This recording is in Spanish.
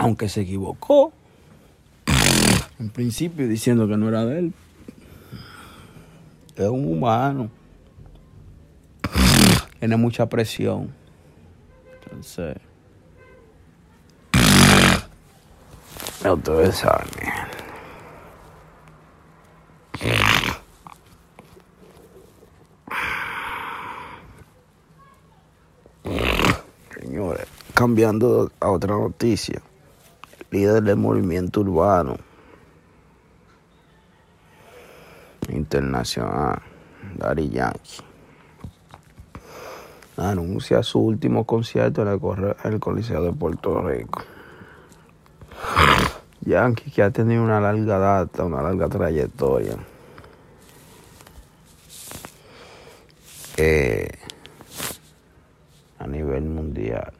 Aunque se equivocó. En principio diciendo que no era de él. Es un humano. Tiene mucha presión. Entonces. Ya ustedes saben. Señores, cambiando a otra noticia. Líder del movimiento urbano internacional, Daddy Yankee, anuncia su último concierto en el Coliseo de Puerto Rico. Yankee que ha tenido una larga data, una larga trayectoria. eh, a nivel mundial.